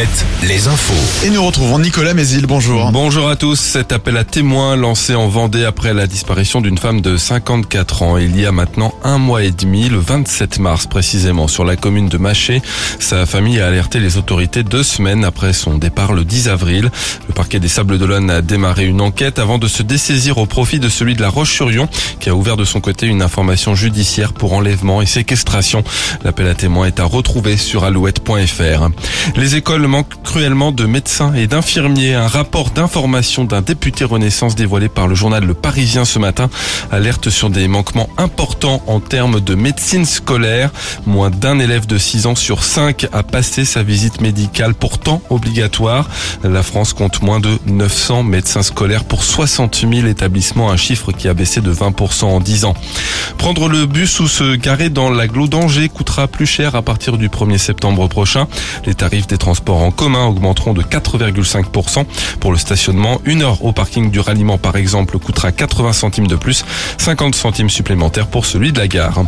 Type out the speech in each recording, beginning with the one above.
Alouette, les infos. Et nous retrouvons Nicolas Mézil, bonjour. Bonjour à tous. Cet appel à témoins lancé en Vendée après la disparition d'une femme de 54 ans il y a maintenant un mois et demi, le 27 mars précisément, sur la commune de Maché. Sa famille a alerté les autorités deux semaines après son départ le 10 avril. Le parquet des Sables d'Olonne a démarré une enquête avant de se dessaisir au profit de celui de la Roche-sur-Yon qui a ouvert de son côté une information judiciaire pour enlèvement et séquestration. L'appel à témoins est à retrouver sur alouette.fr. Les écoles manquent cruellement de médecins et d'infirmiers. Un rapport d'information d'un député Renaissance dévoilé par le journal Le Parisien ce matin alerte sur des manquements importants en termes de médecine scolaire. Moins d'un élève de 6 ans sur 5 a passé sa visite médicale pourtant obligatoire. La France compte moins de 900 médecins scolaires pour 60 000 établissements, un chiffre qui a baissé de 20% en 10 ans. Prendre le bus ou se garer dans l'agglo d'Angers coûtera plus cher à partir du 1er septembre prochain. Les tarifs des transports en commun augmenteront de 4,5%. Pour le stationnement, une heure au parking du ralliement par exemple coûtera 80 centimes de plus, 50 centimes supplémentaires pour celui de la gare.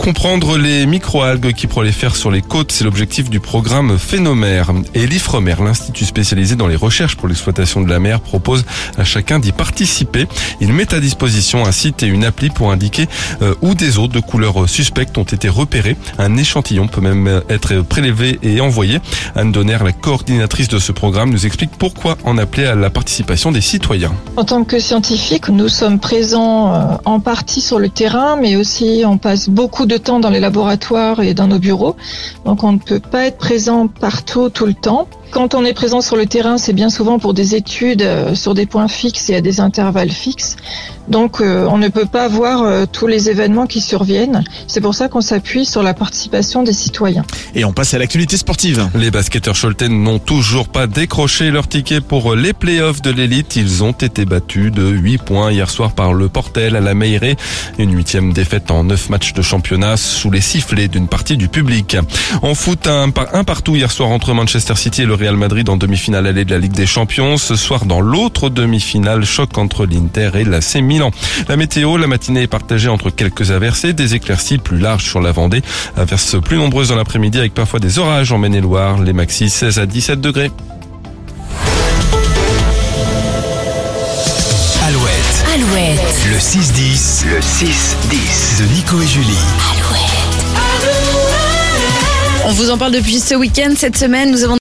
Comprendre les microalgues qui prolifèrent sur les côtes, c'est l'objectif du programme Phénomère. Et l'IFREMER, l'institut spécialisé dans les recherches pour l'exploitation de la mer, propose à chacun d'y participer. Il met à disposition un site et une appli pour indiquer euh, où des eaux de couleur suspecte ont été repérées. Un échantillon peut même être prélevé et envoyé. Anne Donner, la coordinatrice de ce programme, nous explique pourquoi en appeler à la participation des citoyens. En tant que scientifiques, nous sommes présents euh, en partie sur le terrain, mais aussi on passe beaucoup de temps dans les laboratoires et dans nos bureaux. Donc on ne peut pas être présent partout tout le temps. Quand on est présent sur le terrain, c'est bien souvent pour des études euh, sur des points fixes et à des intervalles fixes. Donc euh, on ne peut pas voir euh, tous les événements qui surviennent. C'est pour ça qu'on s'appuie sur la participation des citoyens. Et on passe à l'actualité sportive. Les basketteurs Scholten n'ont toujours pas décroché leur ticket pour les playoffs de l'élite. Ils ont été battus de 8 points hier soir par le Portel à la Meilleray. Une huitième défaite en 9 matchs de championnat sous les sifflets d'une partie du public. En foot, un, un partout hier soir entre Manchester City et le Real Madrid en demi-finale allée de la Ligue des Champions. Ce soir, dans l'autre demi-finale, choc entre l'Inter et l'AC Milan. La météo, la matinée est partagée entre quelques averses et des éclaircies plus larges sur la Vendée. Averses plus nombreuses dans l'après-midi avec parfois des orages en Maine-et-Loire. Les maxis 16 à 17 degrés. Alouette, Alouette, le 6-10, le 6-10 de Nico et Julie. Alouette. On vous en parle depuis ce week-end. Cette semaine, nous avons